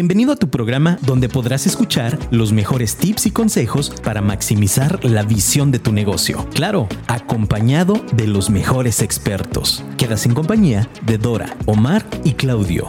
Bienvenido a tu programa donde podrás escuchar los mejores tips y consejos para maximizar la visión de tu negocio. Claro, acompañado de los mejores expertos. Quedas en compañía de Dora, Omar y Claudio.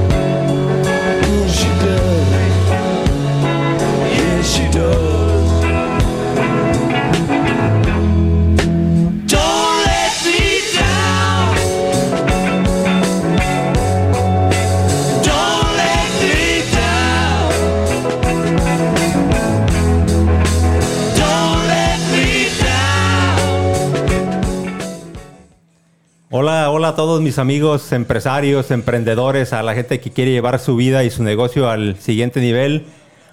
todos mis amigos empresarios, emprendedores, a la gente que quiere llevar su vida y su negocio al siguiente nivel.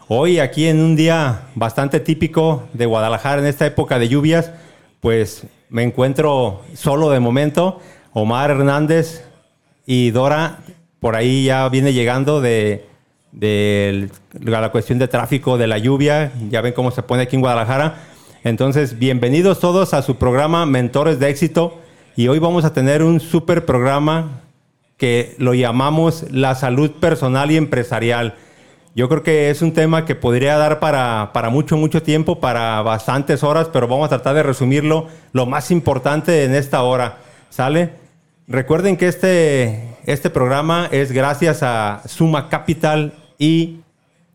Hoy aquí en un día bastante típico de Guadalajara en esta época de lluvias, pues me encuentro solo de momento. Omar Hernández y Dora por ahí ya viene llegando de, de la cuestión de tráfico, de la lluvia. Ya ven cómo se pone aquí en Guadalajara. Entonces, bienvenidos todos a su programa Mentores de Éxito. Y hoy vamos a tener un super programa que lo llamamos la salud personal y empresarial. Yo creo que es un tema que podría dar para, para mucho, mucho tiempo, para bastantes horas, pero vamos a tratar de resumirlo lo más importante en esta hora. ¿Sale? Recuerden que este, este programa es gracias a Suma Capital y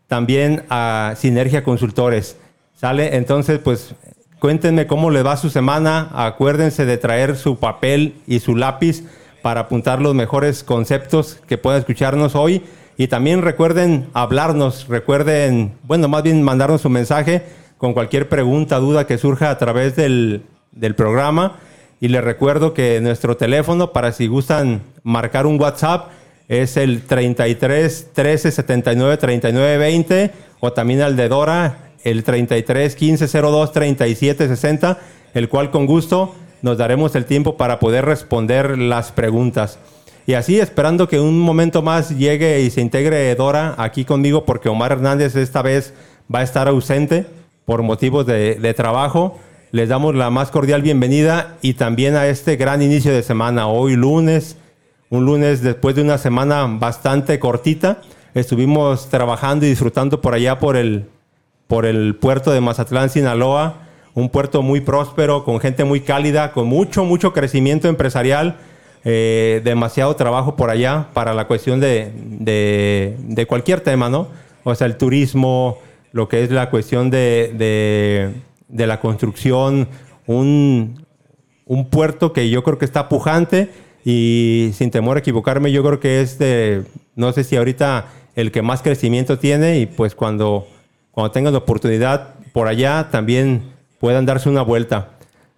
también a Sinergia Consultores. ¿Sale? Entonces, pues cuéntenme cómo le va su semana. Acuérdense de traer su papel y su lápiz para apuntar los mejores conceptos que puedan escucharnos hoy. Y también recuerden hablarnos, recuerden, bueno, más bien mandarnos un mensaje con cualquier pregunta, duda que surja a través del, del programa. Y les recuerdo que nuestro teléfono, para si gustan marcar un WhatsApp, es el 33 13 79 39 20 o también al de Dora, el 33 15 02 37 60, el cual con gusto nos daremos el tiempo para poder responder las preguntas. Y así esperando que un momento más llegue y se integre Dora aquí conmigo porque Omar Hernández esta vez va a estar ausente por motivos de, trabajo. Les damos la más cordial bienvenida y también a este gran inicio de semana. Hoy lunes, un lunes después de una semana bastante cortita. Estuvimos trabajando y disfrutando por allá por el, por el puerto de Mazatlán, Sinaloa. Un puerto muy próspero, con gente muy cálida, con mucho, mucho crecimiento empresarial. eh, demasiado trabajo por allá para la cuestión de, de- de cualquier tema, ¿no? O sea, el turismo, lo que es la cuestión de, de- la construcción, un, un puerto que yo creo que está pujante y sin temor a equivocarme, yo creo que es de, no sé si ahorita el que más crecimiento tiene y pues cuando, cuando tengan la oportunidad por allá también puedan darse una vuelta.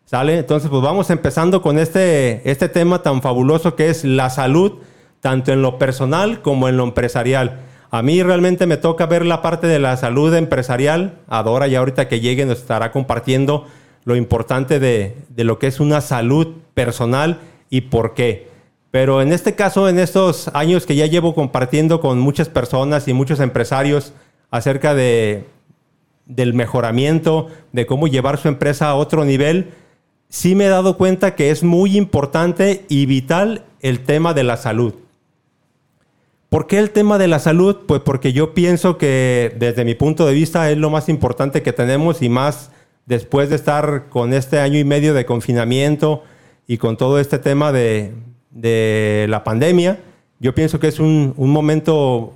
¿Sale? Entonces, pues vamos empezando con este, este tema tan fabuloso que es la salud, tanto en lo personal como en lo empresarial. A mí realmente me toca ver la parte de la salud empresarial. Adora ya ahorita que llegue nos estará compartiendo lo importante de, de lo que es una salud personal y por qué. Pero en este caso, en estos años que ya llevo compartiendo con muchas personas y muchos empresarios acerca de, del mejoramiento, de cómo llevar su empresa a otro nivel, sí me he dado cuenta que es muy importante y vital el tema de la salud. ¿Por qué el tema de la salud? Pues porque yo pienso que desde mi punto de vista es lo más importante que tenemos y más después de estar con este año y medio de confinamiento y con todo este tema de, de la pandemia, yo pienso que es un, un momento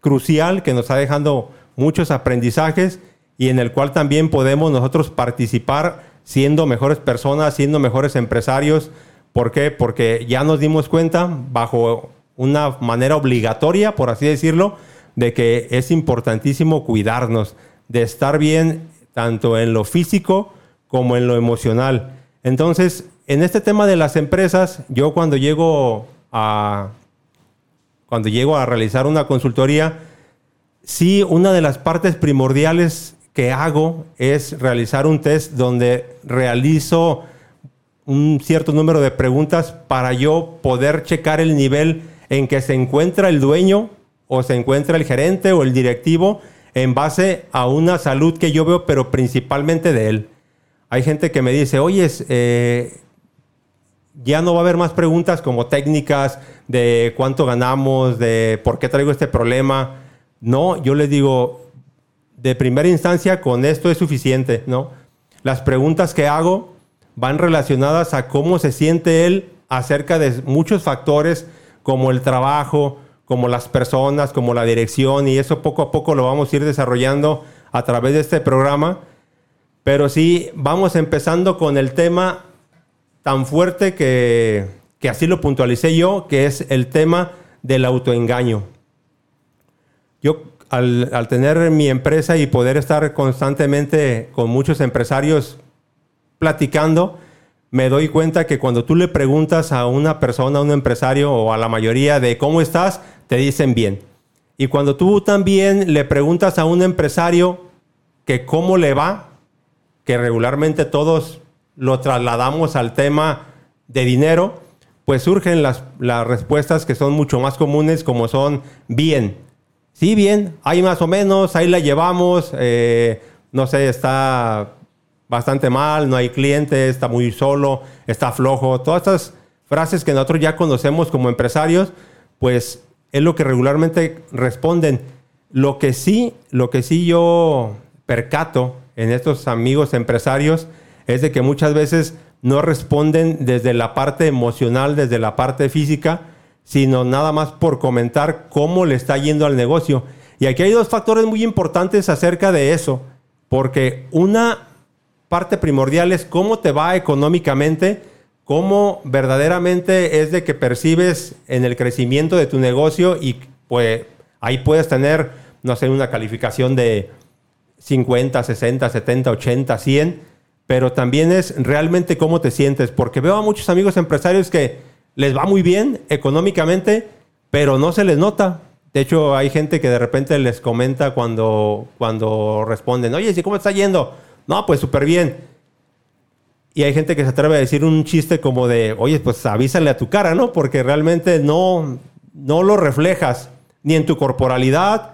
crucial que nos está dejando muchos aprendizajes y en el cual también podemos nosotros participar siendo mejores personas, siendo mejores empresarios. ¿Por qué? Porque ya nos dimos cuenta, bajo una manera obligatoria, por así decirlo, de que es importantísimo cuidarnos, de estar bien tanto en lo físico como en lo emocional. Entonces, en este tema de las empresas, yo cuando llego a cuando llego a realizar una consultoría, sí una de las partes primordiales que hago es realizar un test donde realizo un cierto número de preguntas para yo poder checar el nivel en que se encuentra el dueño o se encuentra el gerente o el directivo en base a una salud que yo veo, pero principalmente de él. Hay gente que me dice, oye, eh, ya no va a haber más preguntas como técnicas de cuánto ganamos, de por qué traigo este problema. No, yo les digo, de primera instancia, con esto es suficiente, ¿no? Las preguntas que hago van relacionadas a cómo se siente él acerca de muchos factores como el trabajo, como las personas, como la dirección, y eso poco a poco lo vamos a ir desarrollando a través de este programa. Pero sí, vamos empezando con el tema tan fuerte que, que así lo puntualicé yo, que es el tema del autoengaño. Yo al, al, tener mi empresa y poder estar constantemente con muchos empresarios platicando, me doy cuenta que cuando tú le preguntas a una persona, a un empresario o a la mayoría de cómo estás, te dicen bien. Y cuando tú también le preguntas a un empresario que cómo le va, que regularmente todos lo trasladamos al tema de dinero, pues surgen las, las respuestas que son mucho más comunes como son bien. Sí, bien, hay más o menos, ahí la llevamos, eh, no sé, está bastante mal, no hay clientes, está muy solo, está flojo. Todas estas frases que nosotros ya conocemos como empresarios, pues es lo que regularmente responden. Lo que sí, lo que sí yo percato en estos amigos empresarios es de que muchas veces no responden desde la parte emocional, desde la parte física, sino nada más por comentar cómo le está yendo al negocio. Y aquí hay dos factores muy importantes acerca de eso, porque una parte primordial es cómo te va económicamente, cómo verdaderamente es de que percibes en el crecimiento de tu negocio y pues ahí puedes tener, no sé, una calificación de 50, 60, 70, 80, 100 pero también es realmente cómo te sientes, porque veo a muchos amigos empresarios que les va muy bien económicamente, pero no se les nota. De hecho, hay gente que de repente les comenta cuando, cuando responden, oye, ¿sí cómo está yendo? No, pues súper bien. Y hay gente que se atreve a decir un chiste como de, oye, pues avísale a tu cara, ¿no? Porque realmente no, no lo reflejas ni en tu corporalidad,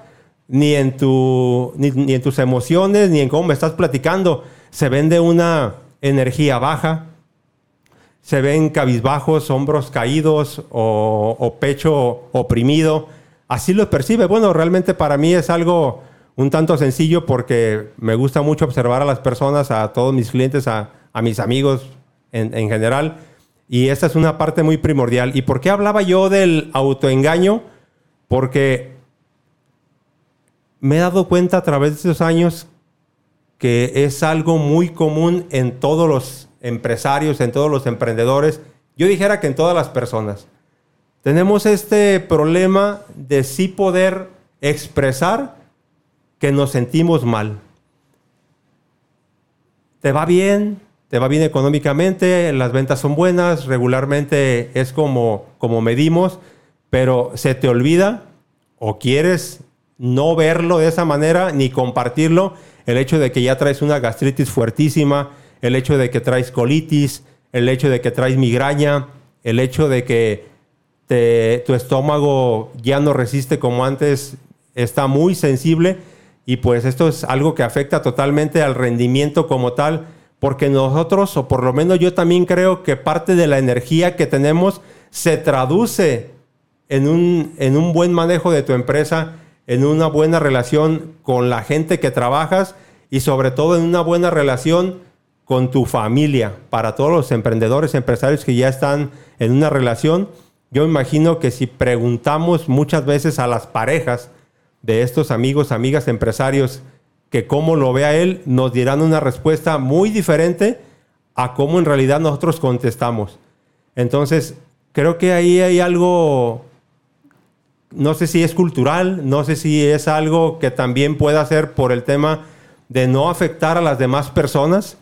ni en, tu, ni en tus emociones, ni en cómo me estás platicando se ven de una energía baja, se ven cabizbajos, hombros caídos o, pecho oprimido. Así lo percibe. Bueno, realmente para mí es algo un tanto sencillo porque me gusta mucho observar a las personas, a todos mis clientes, a, mis amigos en, en, general. Y esta es una parte muy primordial. ¿Y por qué hablaba yo del autoengaño? Porque me he dado cuenta a través de estos años que es algo muy común en todos los empresarios, en todos los emprendedores, yo dijera que en todas las personas. Tenemos este problema de sí poder expresar que nos sentimos mal. Te va bien, te va bien económicamente, las ventas son buenas, regularmente es como, como medimos, pero se te olvida o quieres no verlo de esa manera ni compartirlo. El hecho de que ya traes una gastritis fuertísima, el hecho de que traes colitis, el hecho de que traes migraña, el hecho de que tu estómago ya no resiste como antes, está muy sensible y pues esto es algo que afecta totalmente al rendimiento como tal, porque nosotros, o por lo menos yo también creo que parte de la energía que tenemos se traduce en un, en un buen manejo de tu empresa, en una buena relación con la gente que trabajas y sobre todo en una buena relación con tu familia. Para todos los emprendedores, empresarios que ya están en una relación, yo imagino que si preguntamos muchas veces a las parejas de estos amigos, amigas, empresarios, que cómo lo ve a él, nos dirán una respuesta muy diferente a cómo en realidad nosotros contestamos. Entonces, creo que ahí hay algo no sé si es cultural, no sé si es algo que también pueda ser por el tema de no afectar a las demás personas,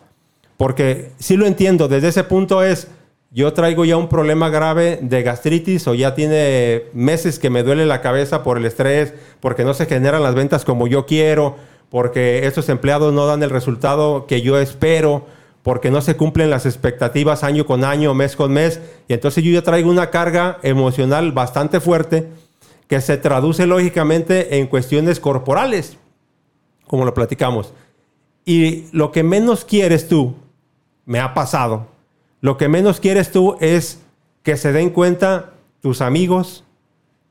porque sí lo entiendo, desde ese punto es, yo traigo ya un problema grave de gastritis o ya tiene meses que me duele la cabeza por el estrés, porque no se generan las ventas como yo quiero, porque estos empleados no dan el resultado que yo espero, porque no se cumplen las expectativas año con año, mes con mes, y entonces yo ya traigo una carga emocional bastante fuerte que se traduce lógicamente en cuestiones corporales, como lo platicamos. Y lo que menos quieres tú, me ha pasado, lo que menos quieres tú es que se den cuenta tus amigos,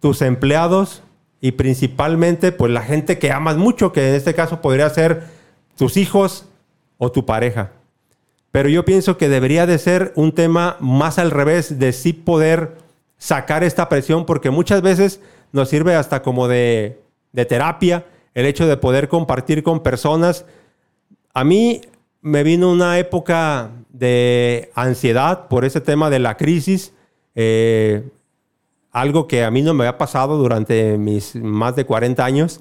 tus empleados y principalmente pues la gente que amas mucho, que en este caso podría ser tus hijos o tu pareja. Pero yo pienso que debería de ser un tema más al revés, de sí poder sacar esta presión, porque muchas veces nos sirve hasta como de, terapia el hecho de poder compartir con personas. A mí me vino una época de ansiedad por ese tema de la crisis, eh, algo que a mí no me había pasado durante mis más de 40 años,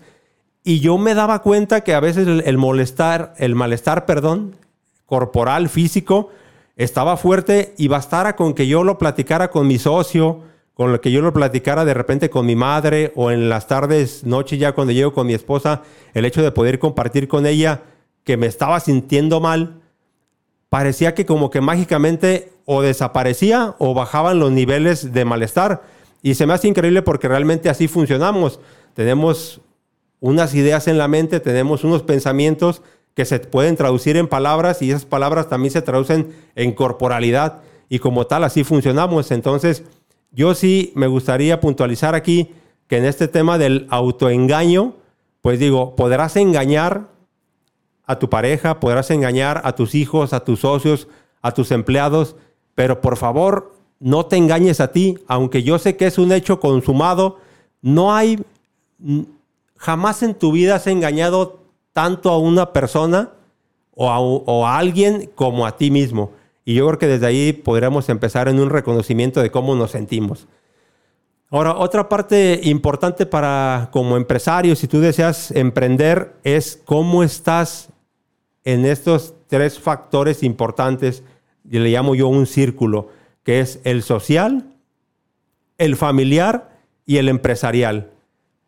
y yo me daba cuenta que a veces el, molestar, el malestar, perdón, corporal, físico, estaba fuerte y bastara con que yo lo platicara con mi socio, con lo que yo lo platicara de repente con mi madre o en las tardes, noches ya cuando llego con mi esposa, el hecho de poder compartir con ella que me estaba sintiendo mal, parecía que como que mágicamente o desaparecía o bajaban los niveles de malestar. Y se me hace increíble porque realmente así funcionamos. Tenemos unas ideas en la mente, tenemos unos pensamientos que se pueden traducir en palabras y esas palabras también se traducen en corporalidad y como tal así funcionamos. Entonces, yo sí me gustaría puntualizar aquí que en este tema del autoengaño, pues digo, podrás engañar a tu pareja, podrás engañar a tus hijos, a tus socios, a tus empleados, pero por favor no te engañes a ti, aunque yo sé que es un hecho consumado, no hay, jamás en tu vida has engañado tanto a una persona o a, o a alguien como a ti mismo. Y yo creo que desde ahí podríamos empezar en un reconocimiento de cómo nos sentimos. Ahora, otra parte importante para como empresario, si tú deseas emprender, es cómo estás en estos tres factores importantes, y le llamo yo un círculo, que es el social, el familiar y el empresarial.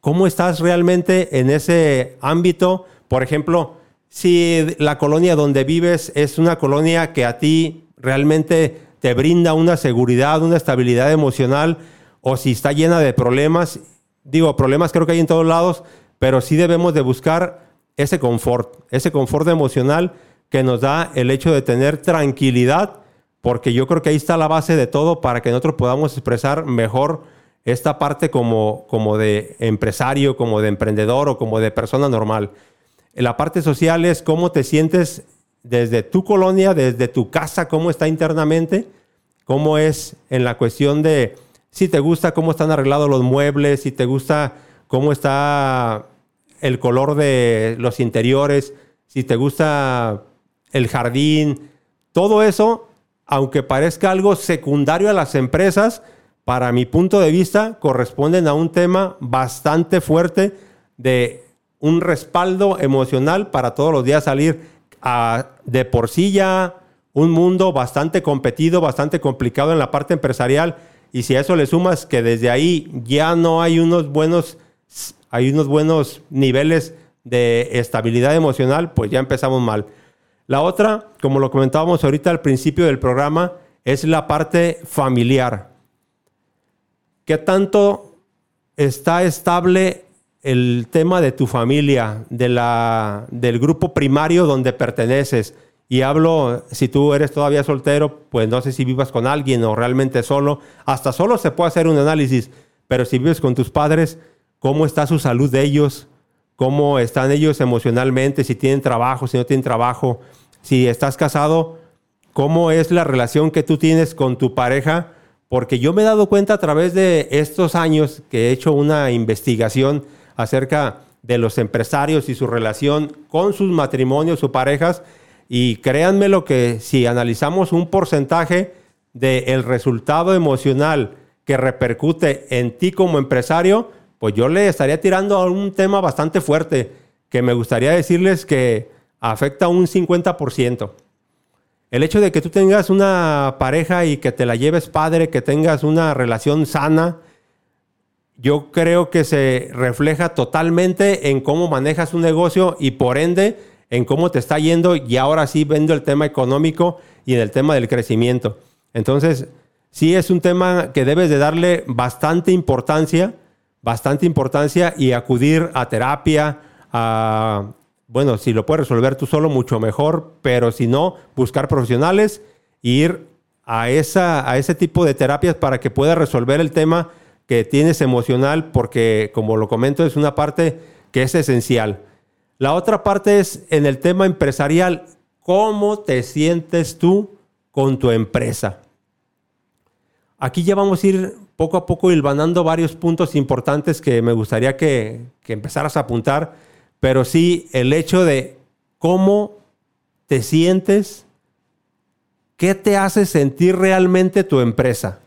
¿Cómo estás realmente en ese ámbito? Por ejemplo, si la colonia donde vives es una colonia que a ti realmente te brinda una seguridad, una estabilidad emocional, o si está llena de problemas, digo, problemas creo que hay en todos lados, pero sí debemos de buscar ese confort, ese confort emocional que nos da el hecho de tener tranquilidad, porque yo creo que ahí está la base de todo para que nosotros podamos expresar mejor esta parte como, como de empresario, como de emprendedor o como de persona normal. La parte social es cómo te sientes desde tu colonia, desde tu casa, cómo está internamente, cómo es en la cuestión de si te gusta cómo están arreglados los muebles, si te gusta cómo está el color de los interiores, si te gusta el jardín, todo eso, aunque parezca algo secundario a las empresas, para mi punto de vista, corresponden a un tema bastante fuerte de un respaldo emocional para todos los días salir a, de por sí ya un mundo bastante competido, bastante complicado en la parte empresarial. Y si a eso le sumas que desde ahí ya no hay unos buenos hay unos buenos niveles de estabilidad emocional, pues ya empezamos mal. La otra, como lo comentábamos ahorita al principio del programa, es la parte familiar. ¿Qué tanto está estable el tema de tu familia, de la, del grupo primario donde perteneces? Y hablo, si tú eres todavía soltero, pues no sé si vivas con alguien o realmente solo. Hasta solo se puede hacer un análisis, pero si vives con tus padres, cómo está su salud de ellos, cómo están ellos emocionalmente, si tienen trabajo, si no tienen trabajo, si estás casado, cómo es la relación que tú tienes con tu pareja, porque yo me he dado cuenta a través de estos años que he hecho una investigación acerca de los empresarios y su relación con sus matrimonios, sus parejas, y créanme lo que si analizamos un porcentaje del resultado emocional que repercute en ti como empresario, pues yo le estaría tirando a un tema bastante fuerte, que me gustaría decirles que afecta un 50%. El hecho de que tú tengas una pareja y que te la lleves padre, que tengas una relación sana, yo creo que se refleja totalmente en cómo manejas un negocio y por ende en cómo te está yendo y ahora sí vendo el tema económico y en el tema del crecimiento. Entonces, sí es un tema que debes de darle bastante importancia, bastante importancia y acudir a terapia, bueno, si lo puedes resolver tú solo, mucho mejor, pero si no, buscar profesionales e ir a, esa, a ese tipo de terapias para que puedas resolver el tema que tienes emocional, porque como lo comento, es una parte que es esencial. La otra parte es en el tema empresarial, ¿cómo te sientes tú con tu empresa? Aquí ya vamos a ir poco a poco hilvanando varios puntos importantes que me gustaría que, que empezaras a apuntar, pero sí el hecho de cómo te sientes, qué te hace sentir realmente tu empresa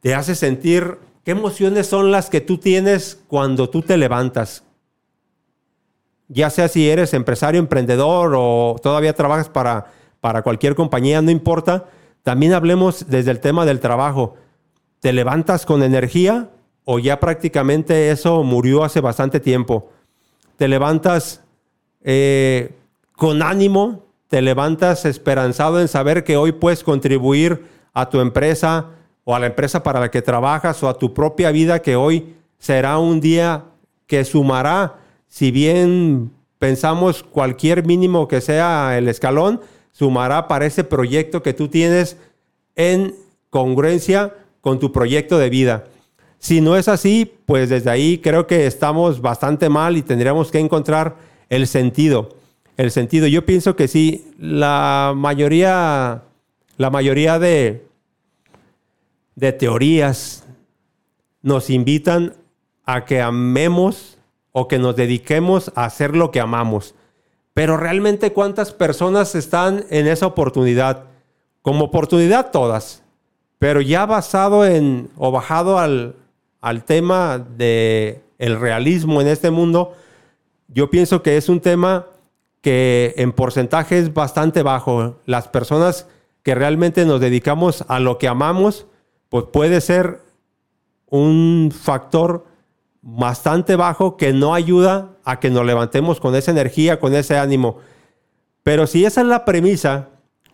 te hace sentir, ¿qué emociones son las que tú tienes cuando tú te levantas? Ya sea si eres empresario, emprendedor o todavía trabajas para, para cualquier compañía, no importa. También hablemos desde el tema del trabajo. ¿Te levantas con energía o ya prácticamente eso murió hace bastante tiempo? ¿Te levantas eh, con ánimo? ¿Te levantas esperanzado en saber que hoy puedes contribuir a tu empresa, o a la empresa para la que trabajas o a tu propia vida que hoy será un día que sumará, si bien pensamos cualquier mínimo que sea el escalón, sumará para ese proyecto que tú tienes en congruencia con tu proyecto de vida. Si no es así, pues desde ahí creo que estamos bastante mal y tendríamos que encontrar el sentido. El sentido. Yo pienso que sí, la mayoría, la mayoría de, de teorías nos invitan a que amemos o que nos dediquemos a hacer lo que amamos. Pero realmente cuántas personas están en esa oportunidad? Como oportunidad todas, pero ya basado en o bajado al, al tema de realismo en este mundo, yo pienso que es un tema que en porcentaje es bastante bajo. Las personas que realmente nos dedicamos a lo que amamos, pues puede ser un factor bastante bajo que no ayuda a que nos levantemos con esa energía, con ese ánimo. Pero si esa es la premisa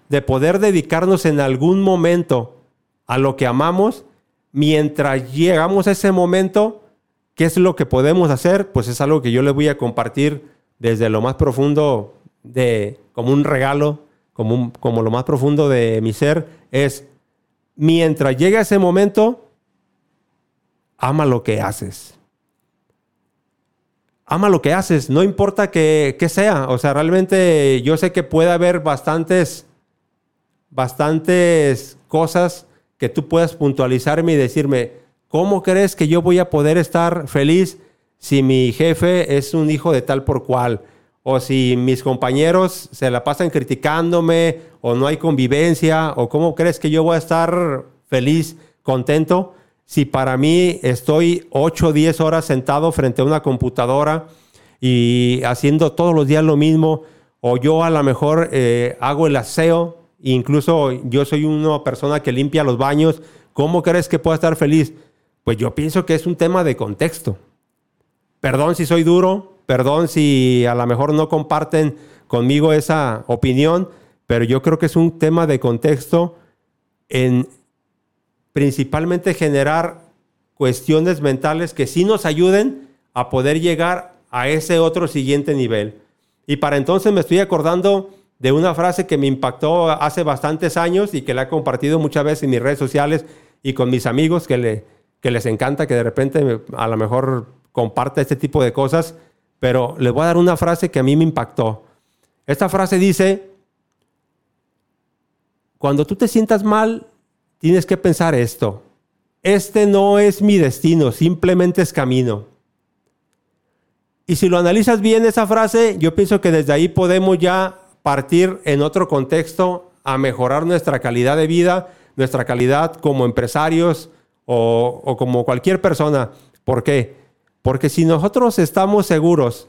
de poder dedicarnos en algún momento a lo que amamos, mientras llegamos a ese momento, ¿qué es lo que podemos hacer? Pues es algo que yo les voy a compartir desde lo más profundo de, como un regalo, como, como lo más profundo de mi ser, es mientras llega ese momento, ama lo que haces. Ama lo que haces, no importa que, sea. O sea, realmente yo sé que puede haber bastantes, bastantes cosas que tú puedas puntualizarme y decirme, ¿cómo crees que yo voy a poder estar feliz si mi jefe es un hijo de tal por cual? O si mis compañeros se la pasan criticándome o no hay convivencia o cómo crees que yo voy a estar feliz, contento si para mí estoy 8 o 10 horas sentado frente a una computadora y haciendo todos los días lo mismo o yo a lo mejor eh, hago el aseo, incluso yo soy una persona que limpia los baños, ¿cómo crees que puedo estar feliz? Pues yo pienso que es un tema de contexto. Perdón si soy duro, Perdón si a lo mejor no comparten conmigo esa opinión, pero yo creo que es un tema de contexto en principalmente generar cuestiones mentales que sí nos ayuden a poder llegar a ese otro siguiente nivel. Y para entonces me estoy acordando de una frase que me impactó hace bastantes años y que la he compartido muchas veces en mis redes sociales y con mis amigos que, le, que les encanta que de repente a lo mejor comparte este tipo de cosas pero les voy a dar una frase que a mí me impactó. Esta frase dice, cuando tú te sientas mal, tienes que pensar esto. Este no es mi destino, simplemente es camino. Y si lo analizas bien esa frase, yo pienso que desde ahí podemos ya partir en otro contexto a mejorar nuestra calidad de vida, nuestra calidad como empresarios o, como cualquier persona. ¿Por qué? Porque si nosotros estamos seguros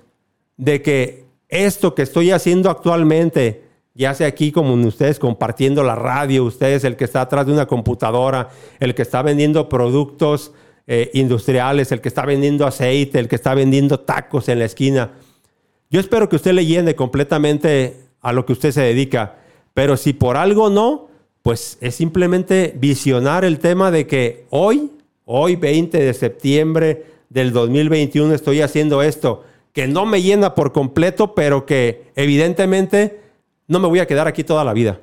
de que esto que estoy haciendo actualmente, ya sea aquí como ustedes compartiendo la radio, ustedes el que está atrás de una computadora, el que está vendiendo productos eh, industriales, el que está vendiendo aceite, el que está vendiendo tacos en la esquina. Yo espero que usted le llene completamente a lo que usted se dedica, pero si por algo no, pues es simplemente visionar el tema de que hoy, hoy 20 de septiembre del 2021 estoy haciendo esto, que no me llena por completo, pero que evidentemente no me voy a quedar aquí toda la vida.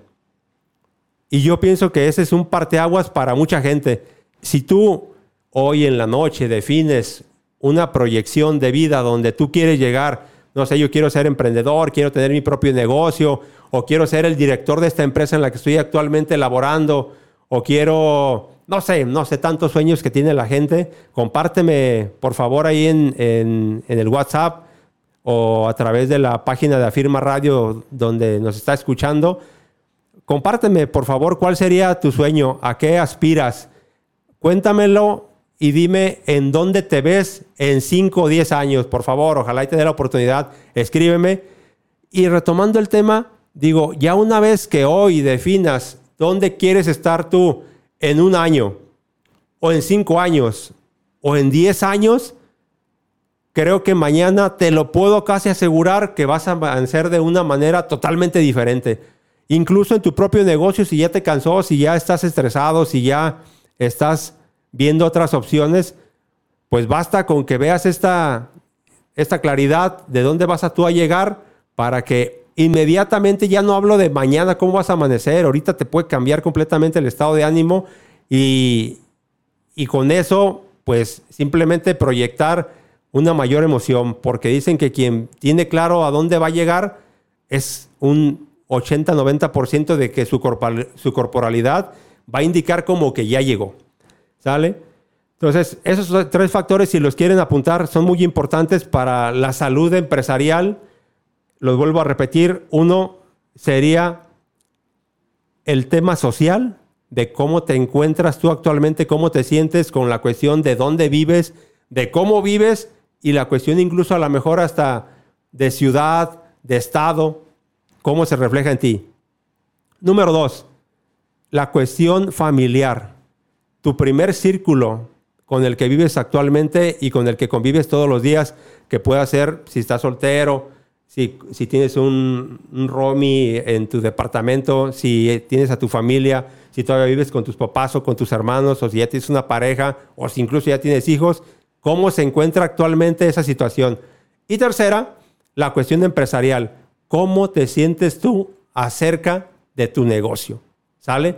Y yo pienso que ese es un parteaguas para mucha gente. Si tú hoy en la noche defines una proyección de vida donde tú quieres llegar, no sé, yo quiero ser emprendedor, quiero tener mi propio negocio, o quiero ser el director de esta empresa en la que estoy actualmente laborando, o quiero, no sé, no sé, tantos sueños que tiene la gente. Compárteme, por favor, ahí en, en, el WhatsApp o a través de la página de Afirma Radio donde nos está escuchando. Compárteme, por favor, cuál sería tu sueño, a qué aspiras. Cuéntamelo y dime en dónde te ves en 5 o 10 años, por favor. Ojalá y te dé la oportunidad. Escríbeme. Y retomando el tema, Digo, ya una vez que hoy definas dónde quieres estar tú en un año, o en cinco años, o en diez años, creo que mañana te lo puedo casi asegurar que vas a avanzar de una manera totalmente diferente. Incluso en tu propio negocio, si ya te cansó, si ya estás estresado, si ya estás viendo otras opciones, pues basta con que veas esta, esta claridad de dónde vas a tú a llegar para que inmediatamente ya no hablo de mañana cómo vas a amanecer, ahorita te puede cambiar completamente el estado de ánimo y, y con eso pues simplemente proyectar una mayor emoción, porque dicen que quien tiene claro a dónde va a llegar es un 80-90% de que su, su corporalidad va a indicar como que ya llegó. ¿Sale? Entonces, esos tres factores, si los quieren apuntar, son muy importantes para la salud empresarial, los vuelvo a repetir, uno sería el tema social, de cómo te encuentras tú actualmente, cómo te sientes con la cuestión de dónde vives, de cómo vives y la cuestión incluso a lo mejor hasta de ciudad, de estado, cómo se refleja en ti. Número dos, la cuestión familiar. Tu primer círculo con el que vives actualmente y con el que convives todos los días, que pueda ser si estás soltero, si, tienes un, un en tu departamento, si tienes a tu familia, si todavía vives con tus papás o con tus hermanos, o si ya tienes una pareja, o si incluso ya tienes hijos, ¿cómo se encuentra actualmente esa situación? Y tercera, la cuestión empresarial. ¿Cómo te sientes tú acerca de tu negocio? ¿Sale?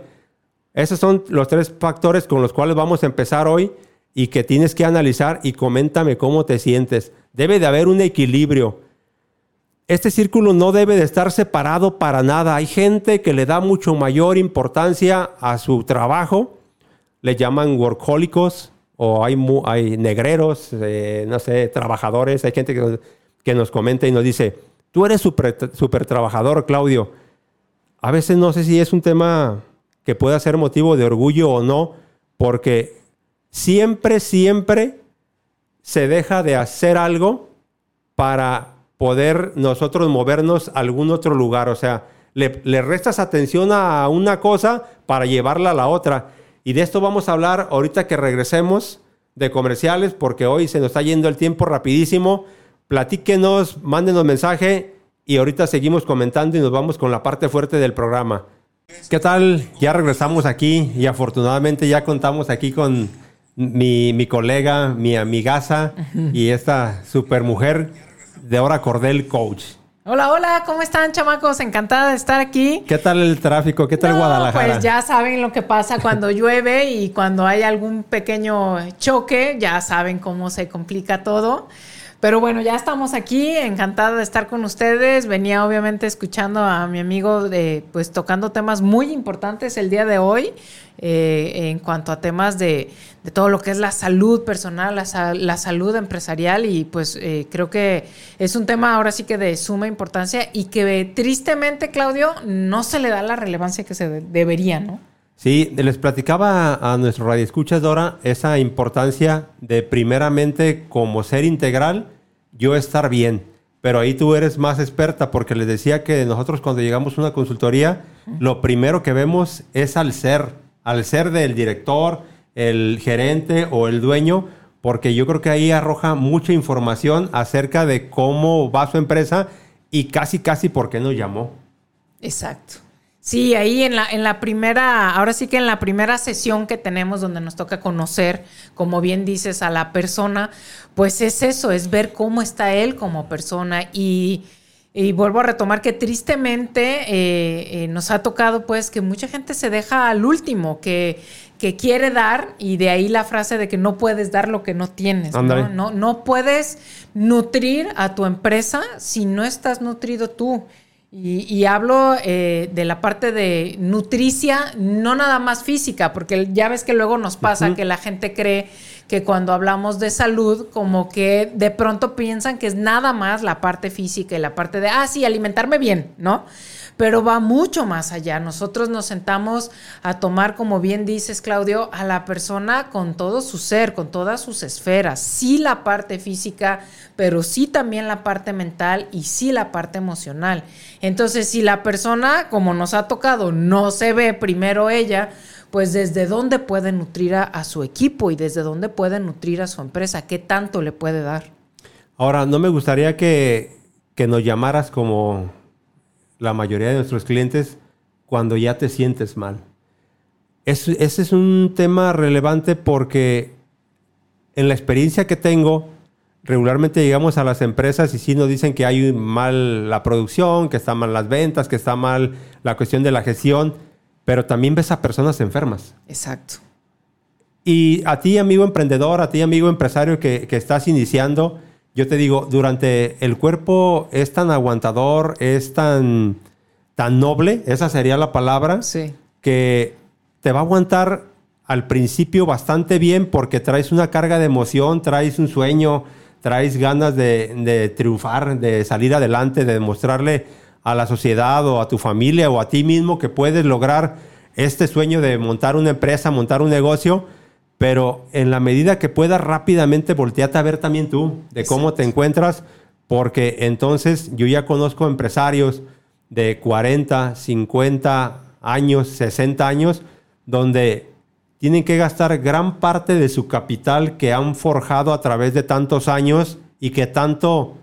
Esos son los tres factores con los cuales vamos a empezar hoy y que tienes que analizar y coméntame cómo te sientes. Debe de haber un equilibrio este círculo no debe de estar separado para nada. Hay gente que le da mucho mayor importancia a su trabajo, le llaman workólicos o hay, negreros, eh, no sé, trabajadores. Hay gente que, nos comenta y nos dice, tú eres súper super trabajador, Claudio. A veces no sé si es un tema que pueda ser motivo de orgullo o no, porque siempre, siempre se deja de hacer algo para poder nosotros movernos a algún otro lugar. O sea, le, restas atención a una cosa para llevarla a la otra. Y de esto vamos a hablar ahorita que regresemos de comerciales, porque hoy se nos está yendo el tiempo rapidísimo. Platíquenos, mándenos mensaje y ahorita seguimos comentando y nos vamos con la parte fuerte del programa. ¿Qué tal? Ya regresamos aquí y afortunadamente ya contamos aquí con mi, mi colega, mi amigaza y esta super mujer de Hora Cordel Coach. Hola, hola, ¿cómo están, chamacos? Encantada de estar aquí. ¿Qué tal el tráfico? ¿Qué tal Guadalajara? Pues ya saben lo que pasa cuando llueve y cuando hay algún pequeño choque, ya saben cómo se complica todo. Pero bueno, ya estamos aquí, encantada de estar con ustedes. Venía obviamente escuchando a mi amigo de, pues tocando temas muy importantes el día de hoy eh, en cuanto a temas de, todo lo que es la salud personal, la, salud empresarial y pues eh, creo que es un tema ahora sí que de suma importancia y que tristemente, Claudio, no se le da la relevancia que se debería, ¿no? Sí, les platicaba a nuestro radio escuchas, Dora, esa importancia de primeramente como ser integral, yo estar bien, pero ahí tú eres más experta porque les decía que nosotros cuando llegamos a una consultoría, lo primero que vemos es al ser, al ser del director, el gerente o el dueño, porque yo creo que ahí arroja mucha información acerca de cómo va su empresa y casi, casi por qué nos llamó. Exacto. Sí, ahí en la, en la primera, ahora sí que en la primera sesión que tenemos donde nos toca conocer, como bien dices, a la persona, pues es eso, es ver cómo está él como persona y, y vuelvo a retomar que tristemente eh, eh, nos ha tocado pues que mucha gente se deja al último, que, que quiere dar y de ahí la frase de que no puedes dar lo que no tienes, ¿no? No, no puedes nutrir a tu empresa si no estás nutrido tú. Y, y hablo eh, de la parte de nutricia, no nada más física, porque ya ves que luego nos pasa que la gente cree que cuando hablamos de salud, como que de pronto piensan que es nada más la parte física y la parte de, ah, sí, alimentarme bien, ¿no? Pero va mucho más allá. Nosotros nos sentamos a tomar, como bien dices, Claudio, a la persona con todo su ser, con todas sus esferas. Sí la parte física, pero sí también la parte mental y sí la parte emocional. Entonces, si la persona, como nos ha tocado, no se ve primero ella, pues desde dónde puede nutrir a, a su equipo y desde dónde puede nutrir a su empresa, qué tanto le puede dar. Ahora, no me gustaría que, que nos llamaras como la mayoría de nuestros clientes cuando ya te sientes mal. Es- ese es un tema relevante porque en la experiencia que tengo, regularmente llegamos a las empresas y sí nos dicen que hay mal la producción, que están mal las ventas, que está mal la cuestión de la gestión, pero también ves a personas enfermas. Exacto. Y a ti, amigo emprendedor, a ti, amigo empresario que, que estás iniciando, yo te digo, durante el cuerpo es tan aguantador, es tan, tan noble, esa sería la palabra, Sí. que te va a aguantar al principio bastante bien porque traes una carga de emoción, traes un sueño, traes ganas de, de triunfar, de salir adelante, de demostrarle a la sociedad o a tu familia o a ti mismo que puedes lograr este sueño de montar una empresa, montar un negocio, pero en la medida que puedas rápidamente volteate a ver también tú de cómo te encuentras, porque entonces yo ya conozco empresarios de 40, 50 años, 60 años, donde tienen que gastar gran parte de su capital que han forjado a través de tantos años y que tanto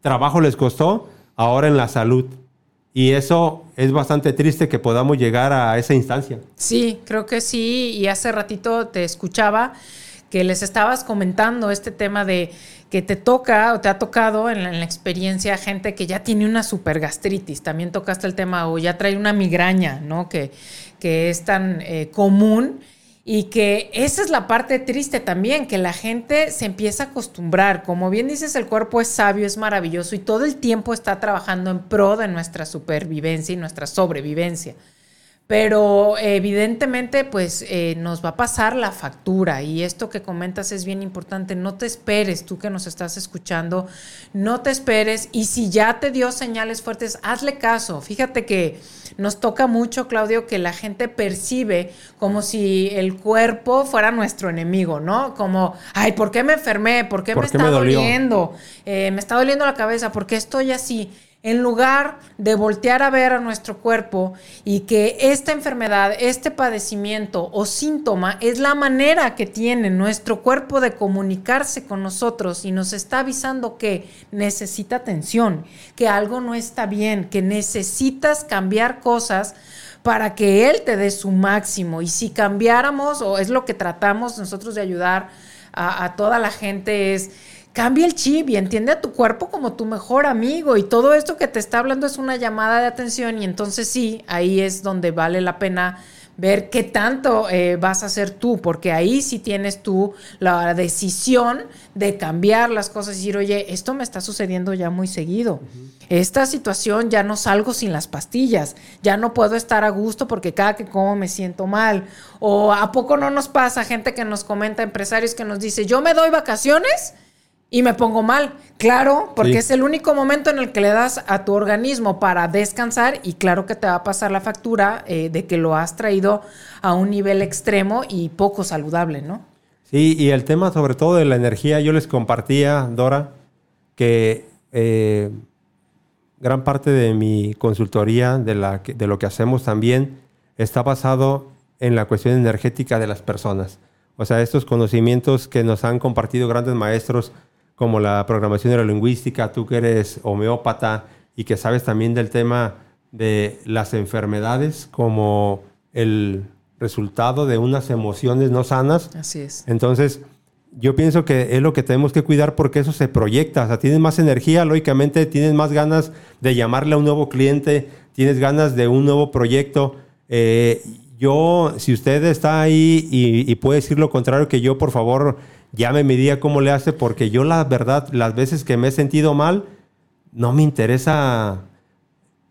trabajo les costó ahora en la salud. Y eso es bastante triste que podamos llegar a esa instancia. Sí, creo que sí. Y hace ratito te escuchaba que les estabas comentando este tema de que te toca o te ha tocado en la, en la experiencia gente que ya tiene una supergastritis. También tocaste el tema o ya trae una migraña, ¿no? Que, que es tan eh, común. Y que esa es la parte triste también, que la gente se empieza a acostumbrar. Como bien dices, el cuerpo es sabio, es maravilloso y todo el tiempo está trabajando en pro de nuestra supervivencia y nuestra sobrevivencia. Pero evidentemente, pues eh, nos va a pasar la factura y esto que comentas es bien importante. No te esperes, tú que nos estás escuchando, no te esperes y si ya te dio señales fuertes, hazle caso. Fíjate que nos toca mucho, Claudio, que la gente percibe como si el cuerpo fuera nuestro enemigo, ¿no? Como, ay, ¿por qué me enfermé? ¿Por qué ¿Por me qué está me doliendo? Eh, me está doliendo la cabeza, ¿por qué estoy así? En lugar de voltear a ver a nuestro cuerpo y que esta enfermedad, este padecimiento o síntoma es la manera que tiene nuestro cuerpo de comunicarse con nosotros y nos está avisando que necesita atención, que algo no está bien, que necesitas cambiar cosas para que Él te dé su máximo. Y si cambiáramos, o es lo que tratamos nosotros de ayudar a, toda la gente, es cambia el chip y entiende a tu cuerpo como tu mejor amigo. Y todo esto que te está hablando es una llamada de atención. Y entonces sí, ahí es donde vale la pena ver qué tanto eh, vas a hacer tú, porque ahí sí tienes tú la decisión de cambiar las cosas y decir, oye, esto me está sucediendo ya muy seguido. Esta situación ya no salgo sin las pastillas, ya no puedo estar a gusto porque cada que como me siento mal. O a poco no nos pasa gente que nos comenta, empresarios que nos dice, yo me doy vacaciones y me pongo mal. Claro, porque Sí. es el único momento en el que le das a tu organismo para descansar y claro que te va a pasar la factura eh, de que lo has traído a un nivel extremo y poco saludable, ¿no? Sí, y el tema sobre todo de la energía, yo les compartía, Dora, que eh, gran parte de mi consultoría, de, la, de lo que hacemos también, está basado en la cuestión energética de las personas. O sea, estos conocimientos que nos han compartido grandes maestros como la programación neurolingüística, tú que eres homeópata y que sabes también del tema de las enfermedades como el resultado de unas emociones no sanas, Así es. entonces, yo pienso que es lo que tenemos que cuidar porque eso se proyecta. O sea, tienes más energía, lógicamente, tienes más ganas de llamarle a un nuevo cliente, tienes ganas de un nuevo proyecto. Eh, yo, si usted está ahí y, y puede decir lo contrario que yo, por favor, llame mi día cómo le hace, porque yo, la verdad, las veces que me he sentido mal, no me interesa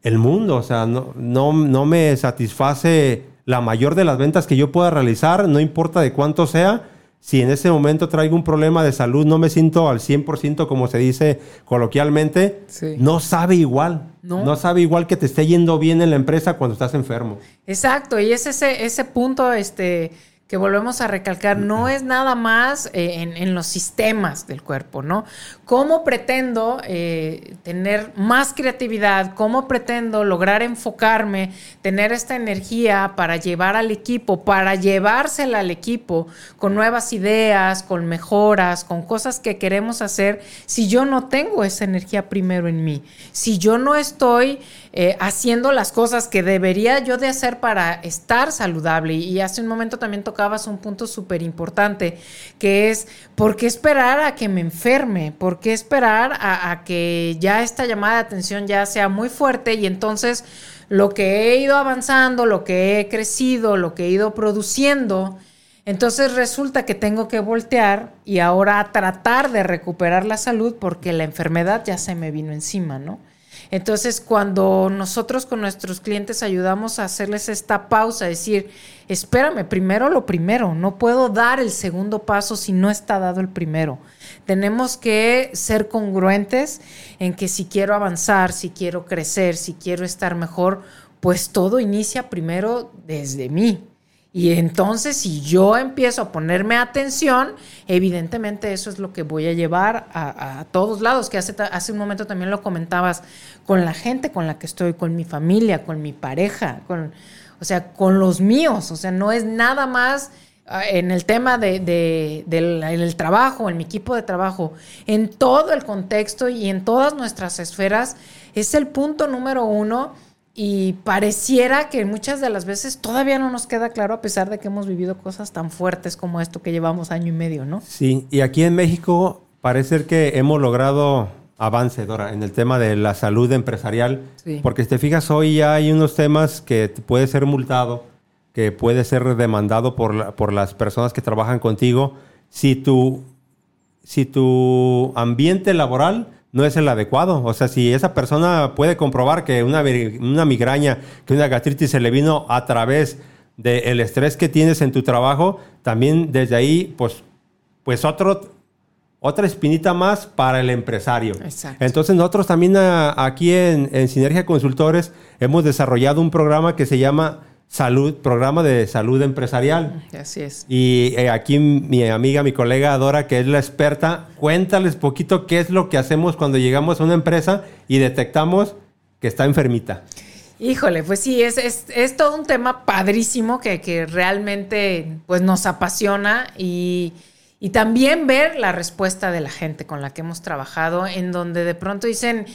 el mundo, o sea, no, no, no me satisface la mayor de las ventas que yo pueda realizar, no importa de cuánto sea. Si en ese momento traigo un problema de salud, no me siento al 100% como se dice coloquialmente, Sí. no sabe igual. No. No. sabe igual que te esté yendo bien en la empresa cuando estás enfermo. Exacto, y es ese, ese punto este, que volvemos a recalcar, no es nada más eh, en, en los sistemas del cuerpo, ¿no? ¿Cómo pretendo eh, tener más creatividad? ¿Cómo pretendo lograr enfocarme, tener esta energía para llevar al equipo, para llevársela al equipo con nuevas ideas, con mejoras, con cosas que queremos hacer, si yo no tengo esa energía primero en mí? Si yo no estoy eh, haciendo las cosas que debería yo de hacer para estar saludable. Y hace un momento también tocabas un punto súper importante, que es, ¿por qué esperar a que me enferme? ¿Por qué esperar a, a que ya esta llamada de atención ya sea muy fuerte y entonces lo que he ido avanzando, lo que he crecido, lo que he ido produciendo, entonces resulta que tengo que voltear y ahora tratar de recuperar la salud porque la enfermedad ya se me vino encima, ¿no? Entonces, cuando nosotros con nuestros clientes ayudamos a hacerles esta pausa, decir, espérame, primero lo primero, no puedo dar el segundo paso si no está dado el primero. Tenemos que ser congruentes en que si quiero avanzar, si quiero crecer, si quiero estar mejor, pues todo inicia primero desde mí. Y entonces, si yo empiezo a ponerme atención, evidentemente eso es lo que voy a llevar a, todos lados, que hace, hace un momento también lo comentabas, con la gente con la que estoy, con mi familia, con mi pareja, con, o sea, con los míos. O sea, no es nada más ah, en el tema de, de- del el trabajo, en mi equipo de trabajo, en todo el contexto y en todas nuestras esferas, es el punto número uno. Y pareciera que muchas de las veces todavía no nos queda claro a pesar de que hemos vivido cosas tan fuertes como esto que llevamos año y medio, ¿no? Sí, y aquí en México parece que hemos logrado avance, Dora, en el tema de la salud empresarial. Sí. Porque si te fijas, hoy ya hay unos temas que puede ser multado, que puede ser demandado por, la- por las personas que trabajan contigo. Si tu, si tu ambiente laboral no es el adecuado. O sea, si esa persona puede comprobar que una, una migraña, que una gastritis se le vino a través del estrés que tienes en tu trabajo, también desde ahí, pues, pues otro, otra espinita más para el empresario. Exacto. Entonces nosotros también a- aquí en, en Sinergia Consultores hemos desarrollado un programa que se llama Salud, Programa de Salud Empresarial. Así es. Y eh, aquí mi amiga, mi colega Dora, que es la experta, cuéntales poquito qué es lo que hacemos cuando llegamos a una empresa y detectamos que está enfermita. Híjole, pues sí, es, es, es todo un tema padrísimo que, que realmente pues, nos apasiona y, y también ver la respuesta de la gente con la que hemos trabajado, en donde de pronto dicen,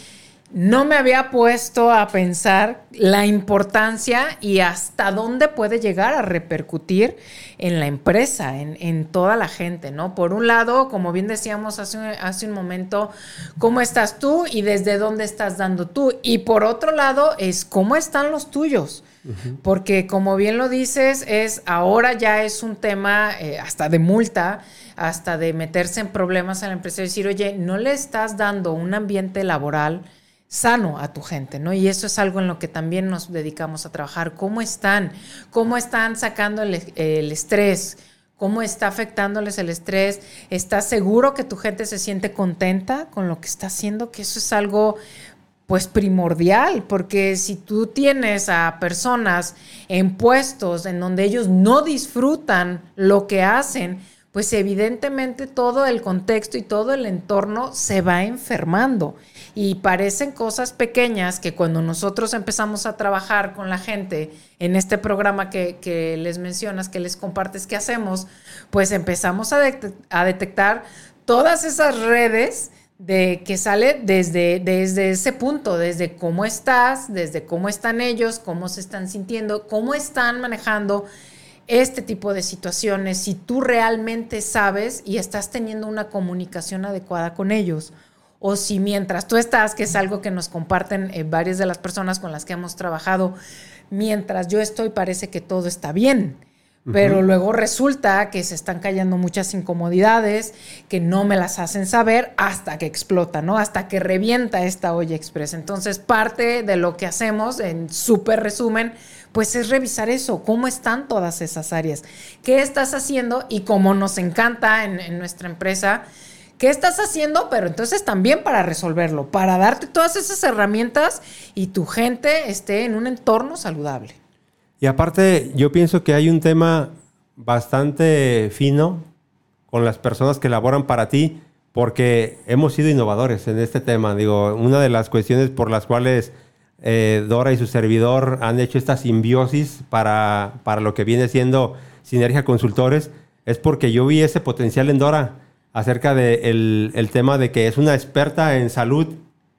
no me había puesto a pensar la importancia y hasta dónde puede llegar a repercutir en la empresa, en, en toda la gente, ¿no? Por un lado, como bien decíamos hace, hace un momento, ¿cómo estás tú y desde dónde estás dando tú? Y por otro lado, es cómo están los tuyos. Porque como bien lo dices, es ahora ya es un tema eh, hasta de multa, hasta de meterse en problemas a la empresa y decir, oye, no le estás dando un ambiente laboral sano a tu gente, ¿no? Y eso es algo en lo que también nos dedicamos a trabajar. ¿Cómo están? ¿Cómo están sacando el, estrés? ¿Cómo está afectándoles el estrés? ¿Estás seguro que tu gente se siente contenta con lo que está haciendo? Que eso es algo pues primordial, porque si tú tienes a personas en puestos en donde ellos no disfrutan lo que hacen, pues evidentemente todo el contexto y todo el entorno se va enfermando. Y parecen cosas pequeñas que cuando nosotros empezamos a trabajar con la gente en este programa que, les mencionas, que les compartes que hacemos, pues empezamos a, a detectar todas esas redes de que sale desde, desde ese punto, desde cómo estás, desde cómo están ellos, cómo se están sintiendo, cómo están manejando este tipo de situaciones, si tú realmente sabes y estás teniendo una comunicación adecuada con ellos, o si mientras tú estás, que es algo que nos comparten eh, varias de las personas con las que hemos trabajado, mientras yo estoy parece que todo está bien. Pero luego resulta que se están cayendo muchas incomodidades que no me las hacen saber hasta que explota, ¿no? Hasta que revienta esta olla express. Entonces, parte de lo que hacemos, en súper resumen, pues es revisar eso, cómo están todas esas áreas, qué estás haciendo y como nos encanta en, nuestra empresa, qué estás haciendo, pero entonces también para resolverlo, para darte todas esas herramientas y tu gente esté en un entorno saludable. Y aparte, yo pienso que hay un tema bastante fino con las personas que laboran para ti, porque hemos sido innovadores en este tema. Digo, una de las cuestiones por las cuales eh, Dora y su servidor han hecho esta simbiosis para, para lo que viene siendo Sinergia Consultores, es porque yo vi ese potencial en Dora acerca del el tema de que es una experta en salud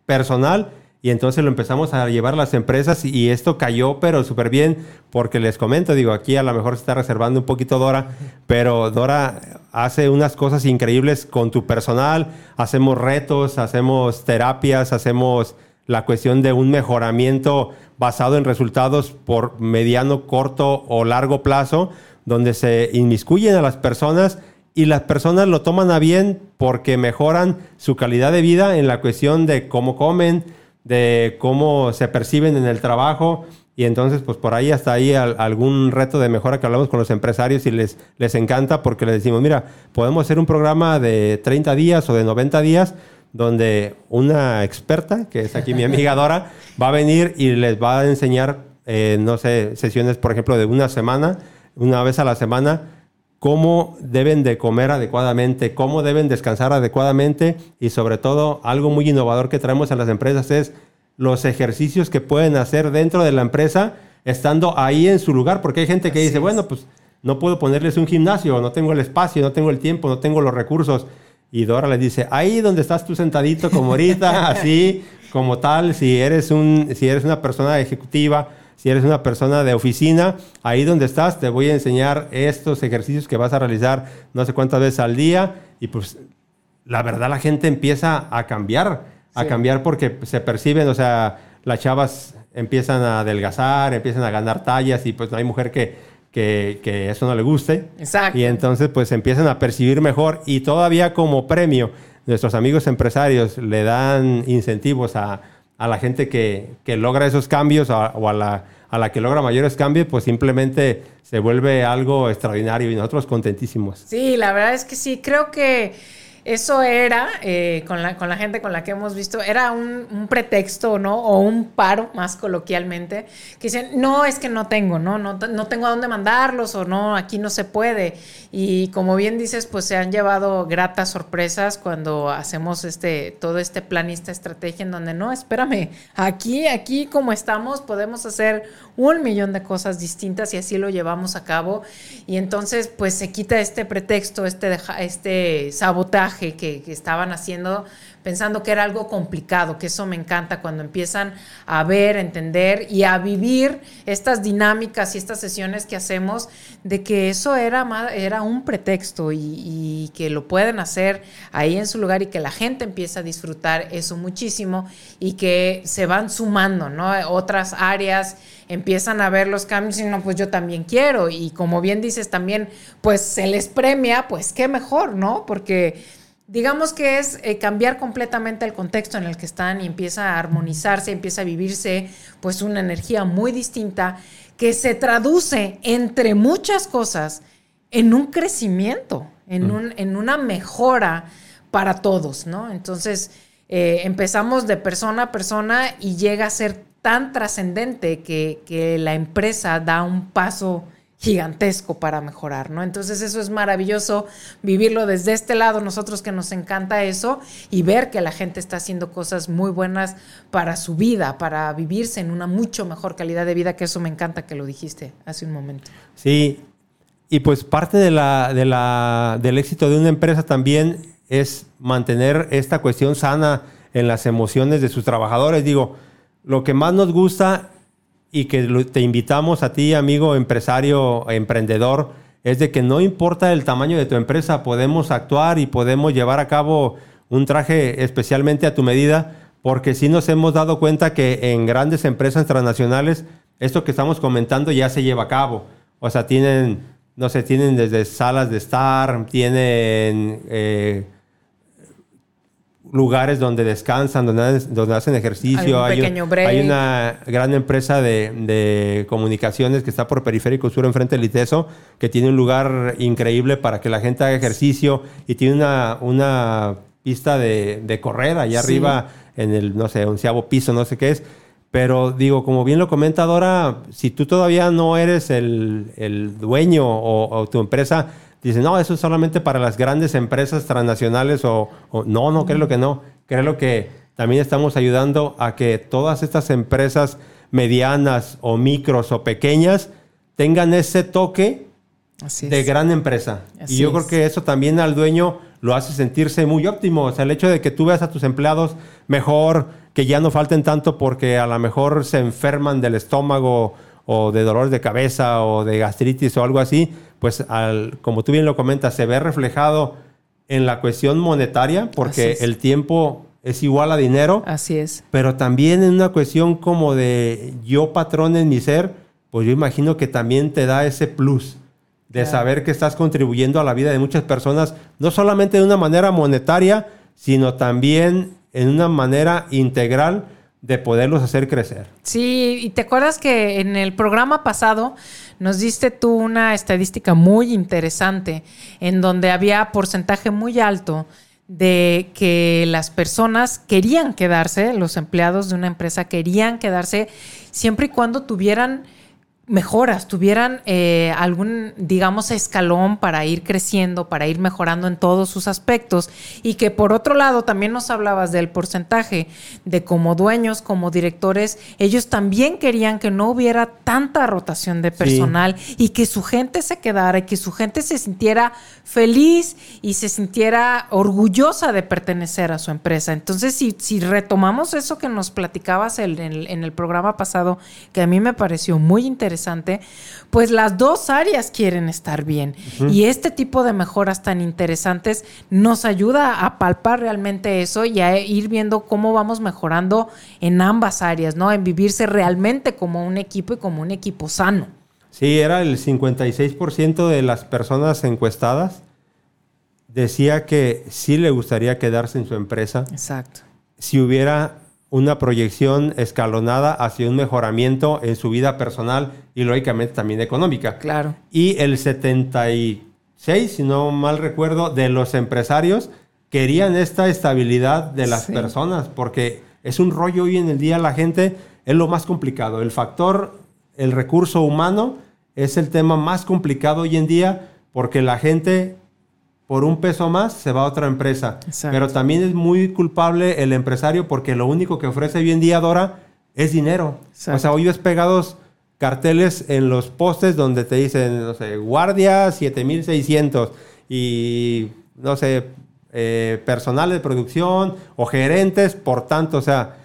personal y entonces lo empezamos a llevar a las empresas y esto cayó, pero súper bien, porque les comento, digo, aquí a lo mejor se está reservando un poquito Dora, pero Dora hace unas cosas increíbles con tu personal, hacemos retos, hacemos terapias, hacemos la cuestión de un mejoramiento basado en resultados por mediano, corto o largo plazo, donde se inmiscuyen a las personas y las personas lo toman a bien porque mejoran su calidad de vida en la cuestión de cómo comen, de cómo se perciben en el trabajo. Y entonces, pues por ahí hasta ahí algún reto de mejora que hablamos con los empresarios y les, les encanta porque les decimos, mira, podemos hacer un programa de 30 días o de 90 días donde una experta, que es aquí mi amiga Dora, va a venir y les va a enseñar, eh, no sé, sesiones, por ejemplo, de una semana, una vez a la semana, cómo deben de comer adecuadamente, cómo deben descansar adecuadamente y sobre todo algo muy innovador que traemos a las empresas es los ejercicios que pueden hacer dentro de la empresa estando ahí en su lugar, porque hay gente que dice, bueno, pues no puedo ponerles un gimnasio, no tengo el espacio, no tengo el tiempo, no tengo los recursos. Y Dora le dice, ahí donde estás tú sentadito como ahorita, así como tal, si eres, un, si eres una persona ejecutiva, si eres una persona de oficina, ahí donde estás te voy a enseñar estos ejercicios que vas a realizar no sé cuántas veces al día. Y pues la verdad la gente empieza a cambiar, a cambiar porque se perciben, o sea, las chavas empiezan a adelgazar, empiezan a ganar tallas y pues no hay mujer que que, eso no le guste. Exacto. Y entonces pues empiezan a percibir mejor y todavía como premio nuestros amigos empresarios le dan incentivos a, la gente que, logra esos cambios o a la, a la que logra mayores cambios, pues simplemente se vuelve algo extraordinario y nosotros contentísimos. Sí, la verdad es que sí, creo que eso era, eh, con, la, con la gente con la que hemos visto, era un, pretexto, ¿no? O un paro, más coloquialmente, que dicen, no, es que no tengo, ¿no? No, no tengo a dónde mandarlos o no, aquí no se puede. Y como bien dices, pues se han llevado gratas sorpresas cuando hacemos este, todo este plan y esta estrategia en donde, no, espérame, aquí, aquí como estamos, podemos hacer un millón de cosas distintas y así lo llevamos a cabo. Y entonces, pues se quita este pretexto, este, este sabotaje que, estaban haciendo pensando que era algo complicado, que eso me encanta cuando empiezan a ver, entender y a vivir estas dinámicas y estas sesiones que hacemos, de que eso era, era un pretexto y, y, que lo pueden hacer ahí en su lugar y que la gente empieza a disfrutar eso muchísimo y que se van sumando, ¿no? Otras áreas empiezan a ver los cambios y no, pues yo también quiero. Y como bien dices también, pues se les premia, pues qué mejor, ¿no? Porque digamos que es eh, cambiar completamente el contexto en el que están y empieza a armonizarse, empieza a vivirse pues una energía muy distinta que se traduce entre muchas cosas en un crecimiento, en, un, en una mejora para todos, ¿no? Entonces eh, empezamos de persona a persona y llega a ser tan trascendente que, que la empresa da un paso gigantesco para mejorar, ¿no? Entonces eso es maravilloso vivirlo desde este lado, nosotros que nos encanta eso y ver que la gente está haciendo cosas muy buenas para su vida, para vivirse en una mucho mejor calidad de vida, que eso me encanta que lo dijiste hace un momento. Sí, y pues parte de la, de la, del éxito de una empresa también es mantener esta cuestión sana en las emociones de sus trabajadores. Digo, lo que más nos gusta y que te invitamos a ti, amigo empresario, emprendedor, es de que no importa el tamaño de tu empresa, podemos actuar y podemos llevar a cabo un traje especialmente a tu medida, porque sí nos hemos dado cuenta que en grandes empresas transnacionales, esto que estamos comentando ya se lleva a cabo. O sea, tienen, no sé, tienen desde salas de estar, tienen... eh, lugares donde descansan, donde, hacen- donde hacen ejercicio. Hay, un- pequeño break. hay una gran empresa de, de comunicaciones que está por Periférico Sur, enfrente del ITESO, que tiene un lugar increíble para que la gente haga ejercicio y tiene una, una pista de, de correr allá Sí. arriba en el, no sé, onceavo piso, no sé qué es. Pero digo, como bien lo comenta Dora, si tú todavía no eres el, el dueño o, o tu empresa dice, no, eso es solamente para las grandes empresas transnacionales o, o no, no, creo que no. Creo que también estamos ayudando a que todas estas empresas medianas o micros o pequeñas tengan ese toque Así de es. gran empresa. Así y yo es. creo que eso también al dueño lo hace sentirse muy óptimo. O sea, el hecho de que tú veas a tus empleados mejor, que ya no falten tanto porque a lo mejor se enferman del estómago o de dolores de cabeza o de gastritis o algo así, pues al, como tú bien lo comentas, se ve reflejado en la cuestión monetaria porque el tiempo es igual a dinero Así es. pero también en una cuestión como de yo patrón en mi ser, pues yo imagino que también te da ese plus de Claro. saber que estás contribuyendo a la vida de muchas personas, no solamente de una manera monetaria, sino también en una manera integral de poderlos hacer crecer. Sí, y te acuerdas que en el programa pasado nos diste tú una estadística muy interesante en donde había porcentaje muy alto de que las personas querían quedarse, los empleados de una empresa querían quedarse siempre y cuando tuvieran mejoras, tuvieran eh, algún, digamos, escalón para ir creciendo, para ir mejorando en todos sus aspectos. Y que por otro lado, también nos hablabas del porcentaje de como dueños, como directores, ellos también querían que no hubiera tanta rotación de personal y que su gente se quedara y que su gente se sintiera feliz y se sintiera orgullosa de pertenecer a su empresa. Entonces, si, si retomamos eso que nos platicabas el- en el- en el programa pasado, que a mí me pareció muy interesante, pues las dos áreas quieren estar bien. Y este tipo de mejoras tan interesantes nos ayuda a palpar realmente eso y a ir viendo cómo vamos mejorando en ambas áreas, ¿no? En vivirse realmente como un equipo y como un equipo sano. Sí, era el 56% de las personas encuestadas decía que sí le gustaría quedarse en su empresa. Exacto. si hubiera una proyección escalonada hacia un mejoramiento en su vida personal y lógicamente también económica. Claro. Y el 76, si no mal recuerdo, de los empresarios querían esta estabilidad de las Sí. personas, porque es un rollo hoy en el día la gente, es lo más complicado. El factor, el recurso humano es el tema más complicado hoy en día, porque la gente por un peso más se va a otra empresa. Exacto. Pero también es muy culpable el empresario porque lo único que ofrece hoy en día, Dora, es dinero. Exacto. O sea, hoy ves pegados carteles en los postes donde te dicen, no sé, guardia 7600 y, no sé, eh, personal de producción o gerentes, por tanto, o sea,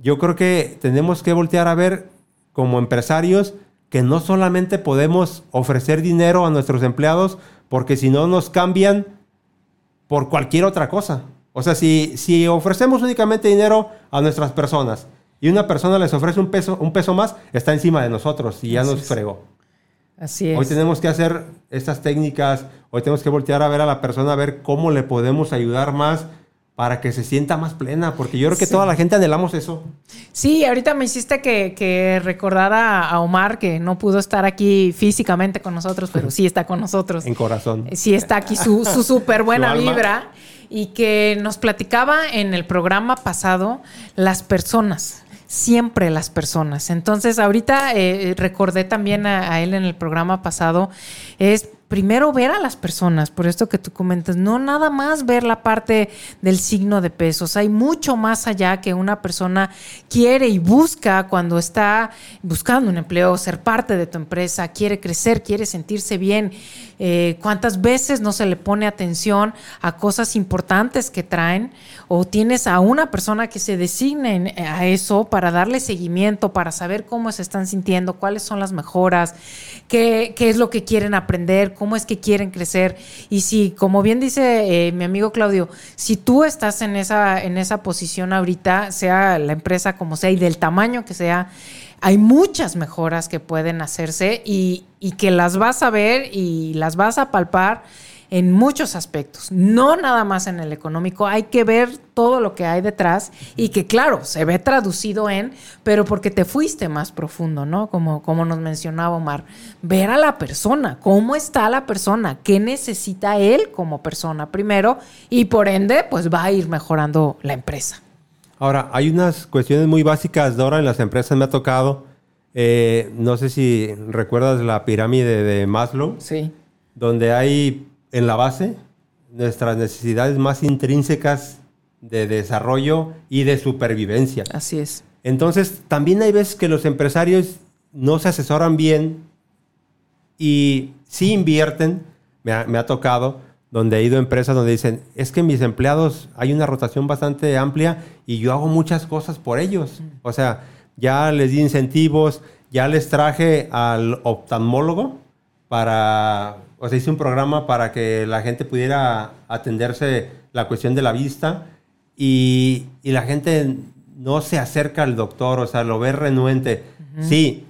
yo creo que tenemos que voltear a ver como empresarios que no solamente podemos ofrecer dinero a nuestros empleados, porque si no nos cambian por cualquier otra cosa. O sea, si, si ofrecemos únicamente dinero a nuestras personas y una persona les ofrece un peso, un peso más, está encima de nosotros y ya Así nos es. fregó. Así es. Hoy tenemos que hacer estas técnicas, hoy tenemos que voltear a ver a la persona, a ver cómo le podemos ayudar más para que se sienta más plena, porque yo creo que Sí. toda la gente anhelamos eso. Sí, ahorita me hiciste que, que recordara a Omar que no pudo estar aquí físicamente con nosotros, pero sí está con nosotros. En corazón. Sí está aquí su, su súper buena Su alma. vibra y que nos platicaba en el programa pasado las personas. siempre las personas. Entonces, ahorita eh, recordé también a, a él en el programa pasado, es primero ver a las personas, por esto que tú comentas, no nada más ver la parte del signo de pesos, hay mucho más allá que una persona quiere y busca cuando está buscando un empleo, ser parte de tu empresa, quiere crecer, quiere sentirse bien. Eh, ¿Cuántas veces no se le pone atención a cosas importantes que traen? O tienes a una persona que se designe a eso para darle seguimiento, para saber cómo se están sintiendo, cuáles son las mejoras, qué, qué es lo que quieren aprender, cómo es que quieren crecer. Y si, como bien dice eh, mi amigo Claudio, si tú estás en esa, en esa posición ahorita, sea la empresa como sea y del tamaño que sea, hay muchas mejoras que pueden hacerse y, y que las vas a ver y las vas a palpar en muchos aspectos, no nada más en el económico, hay que ver todo lo que hay detrás y que claro, se ve traducido en, pero porque te fuiste más profundo, ¿no? Como, como nos mencionaba Omar, ver a la persona, cómo está la persona, qué necesita él como persona primero y por ende, pues va a ir mejorando la empresa. Ahora, hay unas cuestiones muy básicas, Dora, en las empresas me ha tocado. Eh, no sé si recuerdas la pirámide de Maslow, Sí. donde hay en la base nuestras necesidades más intrínsecas de desarrollo y de supervivencia. Así es. Entonces, también hay veces que los empresarios no se asesoran bien y sí invierten, me ha, me ha tocado, donde he ido a empresas donde dicen, es que mis empleados hay una rotación bastante amplia y yo hago muchas cosas por ellos. O sea, ya les di incentivos, ya les traje al oftalmólogo para, o sea, hice un programa para que la gente pudiera atenderse la cuestión de la vista y, y la gente no se acerca al doctor, o sea, lo ve renuente. Sí,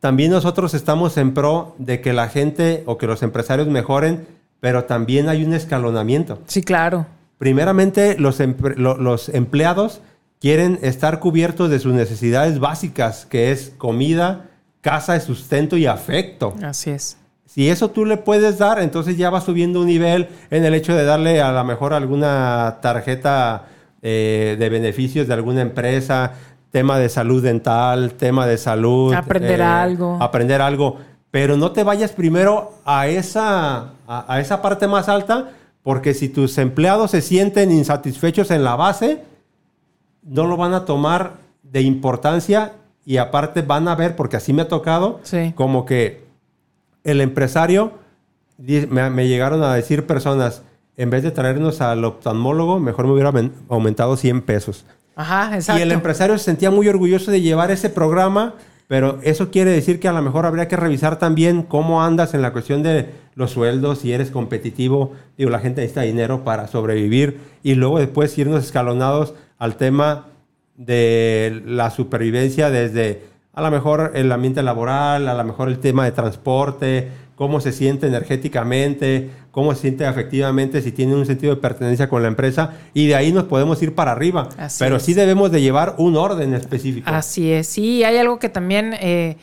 también nosotros estamos en pro de que la gente o que los empresarios mejoren, pero también hay un escalonamiento. Sí, claro. Primeramente, los, lo- los empleados quieren estar cubiertos de sus necesidades básicas, que es comida, casa, sustento y afecto. Así es. Si eso tú le puedes dar, entonces ya va subiendo un nivel en el hecho de darle a lo mejor alguna tarjeta eh, de beneficios de alguna empresa, tema de salud dental, tema de salud. eh, Aprender algo. Aprender algo. Pero no te vayas primero a esa, a, a esa parte más alta, porque si tus empleados se sienten insatisfechos en la base, no lo van a tomar de importancia y aparte van a ver, porque así me ha tocado, Sí. como que el empresario, me, me llegaron a decir personas, en vez de traernos al oftalmólogo, mejor me hubiera aumen- aumentado 100 pesos. Ajá, exacto. Y el empresario se sentía muy orgulloso de llevar ese programa, pero eso quiere decir que a lo mejor habría que revisar también cómo andas en la cuestión de los sueldos, si eres competitivo. Digo, la gente necesita dinero para sobrevivir y luego después irnos escalonados al tema de la supervivencia desde a lo mejor el ambiente laboral, a lo mejor el tema de transporte, cómo se siente energéticamente, cómo se siente afectivamente, si tiene un sentido de pertenencia con la empresa y de ahí nos podemos ir para arriba. Así Pero es. sí debemos de llevar un orden específico. Así es, sí, hay algo que también eh,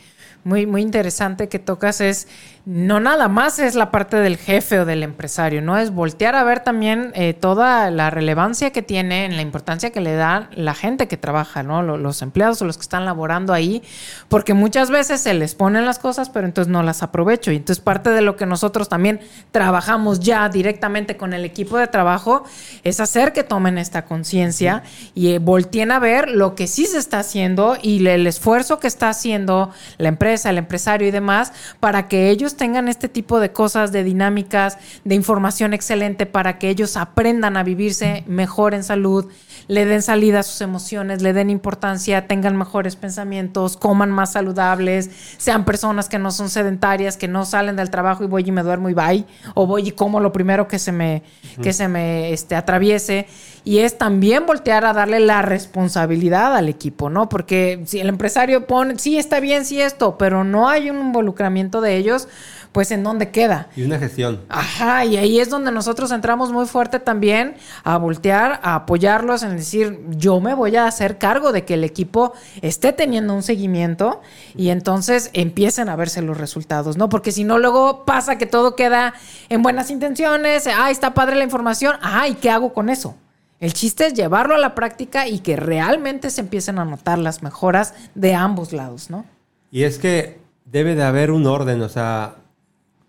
muy, muy interesante que tocas es, no nada más es la parte del jefe o del empresario, ¿no? Es voltear a ver también eh, toda la relevancia que tiene, en la importancia que le da la gente que trabaja, ¿no? Lo- Los empleados o los que están laborando ahí, porque muchas veces se les ponen las cosas, pero entonces no las aprovecho. Y entonces parte de lo que nosotros también trabajamos ya directamente con el equipo de trabajo es hacer que tomen esta conciencia y eh, volteen a ver lo que sí se está haciendo y el esfuerzo que está haciendo la empresa, el empresario y demás para que ellos tengan este tipo de cosas, de dinámicas, de información excelente para que ellos aprendan a vivirse mejor en salud, le den salida a sus emociones, le den importancia, tengan mejores pensamientos, coman más saludables, sean personas que no son sedentarias, que no salen del trabajo y voy y me duermo y bye, o voy y como lo primero que se me, que se me este, atraviese. Y es también voltear a darle la responsabilidad al equipo, ¿no? Porque si el empresario pone, sí, está bien, sí, esto, pero no hay un involucramiento de ellos, pues ¿en dónde queda? Y una gestión. Ajá, y ahí es donde nosotros entramos muy fuerte también a voltear, a apoyarlos en decir, yo me voy a hacer cargo de que el equipo esté teniendo un seguimiento y entonces empiecen a verse los resultados, ¿no? Porque si no, luego pasa que todo queda en buenas intenciones, ay, está padre la información, ay, ¿qué hago con eso? El chiste es llevarlo a la práctica y que realmente se empiecen a notar las mejoras de ambos lados, ¿no? Y es que debe de haber un orden, o sea,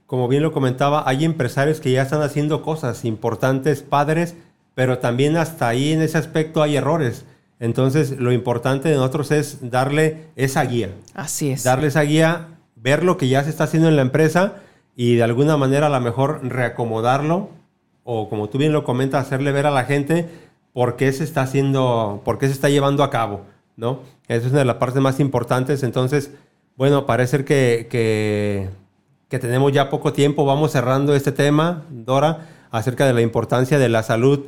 como bien lo comentaba, hay empresarios que ya están haciendo cosas importantes, padres, pero también hasta ahí en ese aspecto hay errores. Entonces, lo importante de nosotros es darle esa guía. Así es. Darle esa guía, ver lo que ya se está haciendo en la empresa y de alguna manera a lo mejor reacomodarlo o como tú bien lo comentas, hacerle ver a la gente por qué se está haciendo, por qué se está llevando a cabo, ¿no? Esa es una de las partes más importantes. Entonces, bueno, parece que, que, que tenemos ya poco tiempo. Vamos cerrando este tema, Dora, acerca de la importancia de la salud,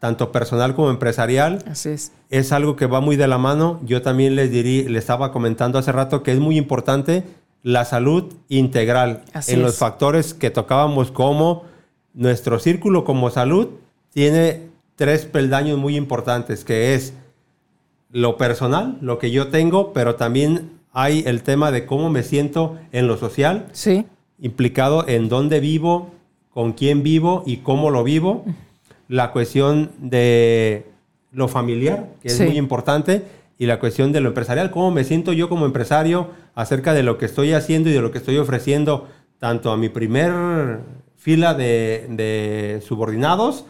tanto personal como empresarial. Así es. Es algo que va muy de la mano. Yo también les dirí, le estaba comentando hace rato que es muy importante la salud integral Así en los es. factores que tocábamos como nuestro círculo como salud tiene tres peldaños muy importantes, que es lo personal, lo que yo tengo, pero también hay el tema de cómo me siento en lo social, Sí. implicado en dónde vivo, con quién vivo y cómo lo vivo. La cuestión de lo familiar, que es Sí. muy importante, y la cuestión de lo empresarial, cómo me siento yo como empresario acerca de lo que estoy haciendo y de lo que estoy ofreciendo tanto a mi primer fila de, de subordinados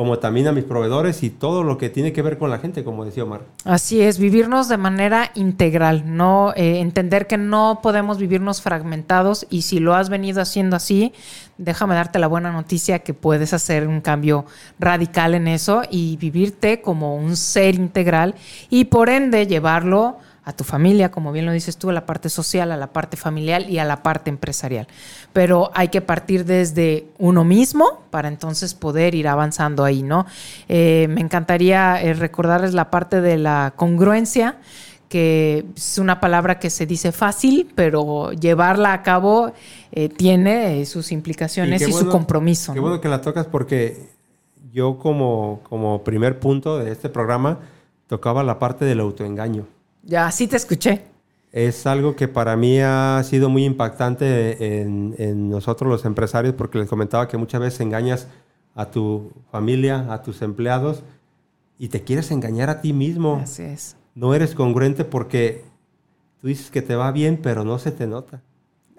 como también a mis proveedores y todo lo que tiene que ver con la gente, como decía Omar. Así es, vivirnos de manera integral, no eh, entender que no podemos vivirnos fragmentados y si lo has venido haciendo así, déjame darte la buena noticia que puedes hacer un cambio radical en eso y vivirte como un ser integral y por ende llevarlo a tu familia, como bien lo dices tú, a la parte social, a la parte familiar y a la parte empresarial. Pero hay que partir desde uno mismo para entonces poder ir avanzando ahí, ¿no? Eh, me encantaría eh, recordarles la parte de la congruencia que es una palabra que se dice fácil, pero llevarla a cabo eh, tiene sus implicaciones y, su compromiso. Qué ¿no? bueno que la tocas porque yo como, como primer punto de este programa tocaba la parte del autoengaño. Ya, sí te escuché. Es algo que para mí ha sido muy impactante en, en nosotros los empresarios porque les comentaba que muchas veces engañas a tu familia, a tus empleados y te quieres engañar a ti mismo. Así es. No eres congruente porque tú dices que te va bien, pero no se te nota.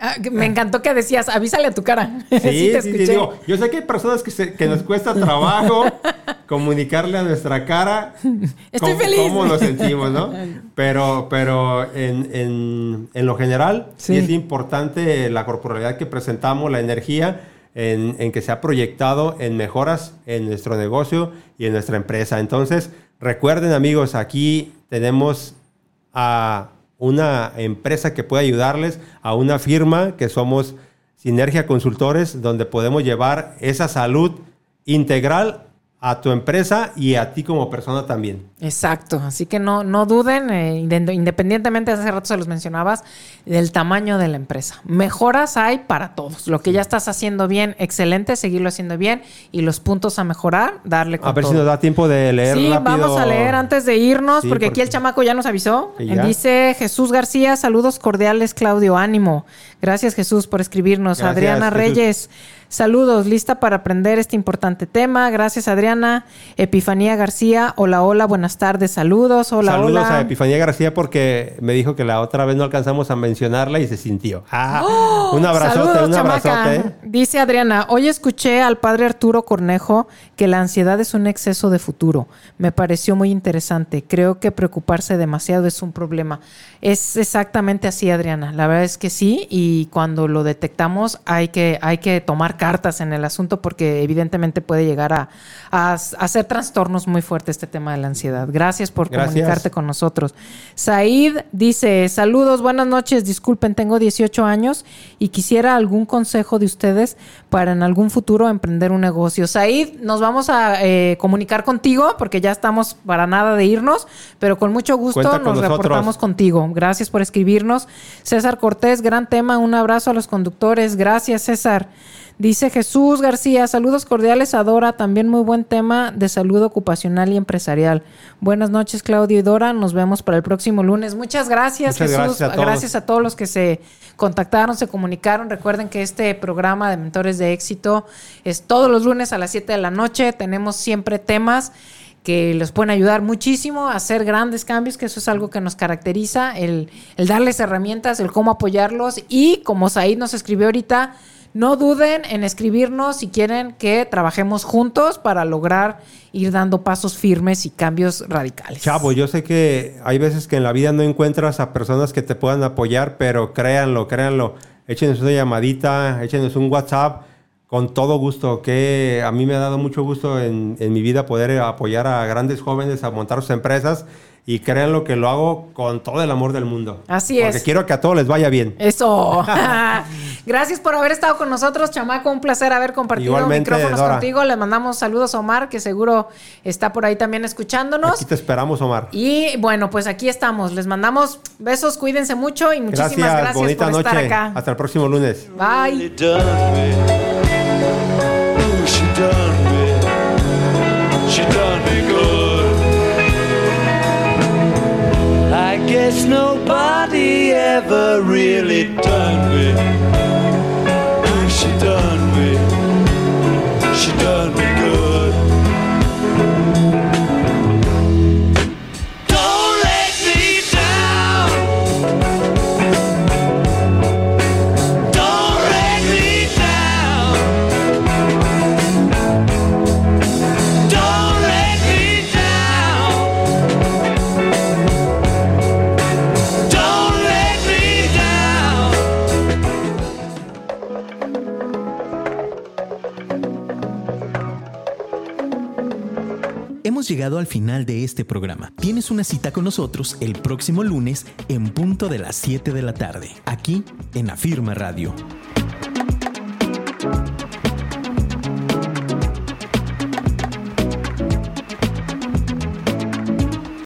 Ah, me encantó que decías, avísale a tu cara. Sí, te sí, sí, escuché. digo, yo sé que hay personas que, se- que nos cuesta trabajo comunicarle a nuestra cara Estoy cómo, feliz. cómo nos sentimos, ¿no? Pero, pero en, en- en lo general, sí. Sí. es importante la corporalidad que presentamos, la energía en, en que se ha proyectado en mejoras en nuestro negocio y en nuestra empresa. Entonces, recuerden amigos, aquí tenemos a una empresa que puede ayudarles, a una firma que somos Sinergia Consultores, donde podemos llevar esa salud integral a tu empresa y a ti como persona también. Exacto, así que no, no duden, eh, inde- independientemente, hace rato se los mencionabas, del tamaño de la empresa. Mejoras hay para todos. Lo que ya estás haciendo bien, excelente, seguirlo haciendo bien y los puntos a mejorar, darle con A ver todo. si nos da tiempo de leer Sí, rápido. vamos a leer antes de irnos, Sí, porque aquí el chamaco ya nos avisó. Ya. Dice Jesús García, saludos cordiales, Claudio, ánimo. Gracias Jesús por escribirnos. Gracias, Adriana Jesús. Reyes, saludos, lista para aprender este importante tema. Gracias Adriana. Epifanía García, hola, hola, buenas tardes, saludos, hola, Saludos hola. a Epifanía García porque me dijo que la otra vez no alcanzamos a mencionarla y se sintió. Ah, un abrazote, Saludos, un abrazote. Dice Adriana, hoy escuché al padre Arturo Cornejo que la ansiedad es un exceso de futuro. Me pareció muy interesante. Creo que preocuparse demasiado es un problema. Es exactamente así, Adriana. La verdad es que sí. Y cuando lo detectamos hay que, hay que tomar cartas en el asunto porque evidentemente puede llegar a, a, a hacer trastornos muy fuertes este tema de la ansiedad. Gracias por Gracias. comunicarte con nosotros. Said dice, saludos, buenas noches, disculpen, tengo 18 años y quisiera algún consejo de ustedes para en algún futuro emprender un negocio. Said, nos vamos a eh, comunicar contigo porque ya estamos para nada de irnos, pero con mucho gusto Cuenta nos reportamos contigo. Gracias por escribirnos. César Cortés, gran tema, un abrazo a los conductores. Gracias, César. Dice Jesús García, saludos cordiales a Dora, también muy buen tema de salud ocupacional y empresarial. Buenas noches Claudio y Dora, nos vemos para el próximo lunes. Muchas gracias Muchas Jesús, gracias a todos. gracias a todos los que se contactaron, se comunicaron. Recuerden que este programa de Mentores de Éxito es todos los lunes a las 7 de la noche, tenemos siempre temas que les pueden ayudar muchísimo a hacer grandes cambios, que eso es algo que nos caracteriza, el, el darles herramientas, el cómo apoyarlos y como Said nos escribió ahorita, no duden en escribirnos si quieren que trabajemos juntos para lograr ir dando pasos firmes y cambios radicales. Chavo, yo sé que hay veces que en la vida no encuentras a personas que te puedan apoyar, pero créanlo, créanlo. Échenos una llamadita, échenos un WhatsApp con todo gusto. Que a mí me ha dado mucho gusto en, en mi vida poder apoyar a grandes jóvenes a montar sus empresas. Y créanlo que lo hago con todo el amor del mundo. Así Porque es. quiero que a todos les vaya bien. Eso. Gracias por haber estado con nosotros, chamaco. Un placer haber compartido Igualmente, micrófonos Dora. contigo. Le mandamos saludos a Omar, que seguro está por ahí también escuchándonos. Aquí te esperamos, Omar. Y bueno, pues aquí estamos. Les mandamos besos, cuídense mucho y muchísimas Gracias, gracias, bonita por noche. estar acá. Hasta el próximo lunes. Bye. Guess nobody ever really done with. She done with? She done me llegado al final de este programa. Tienes una cita con nosotros el próximo lunes en punto de las 7 de la tarde, aquí en Afirma Radio.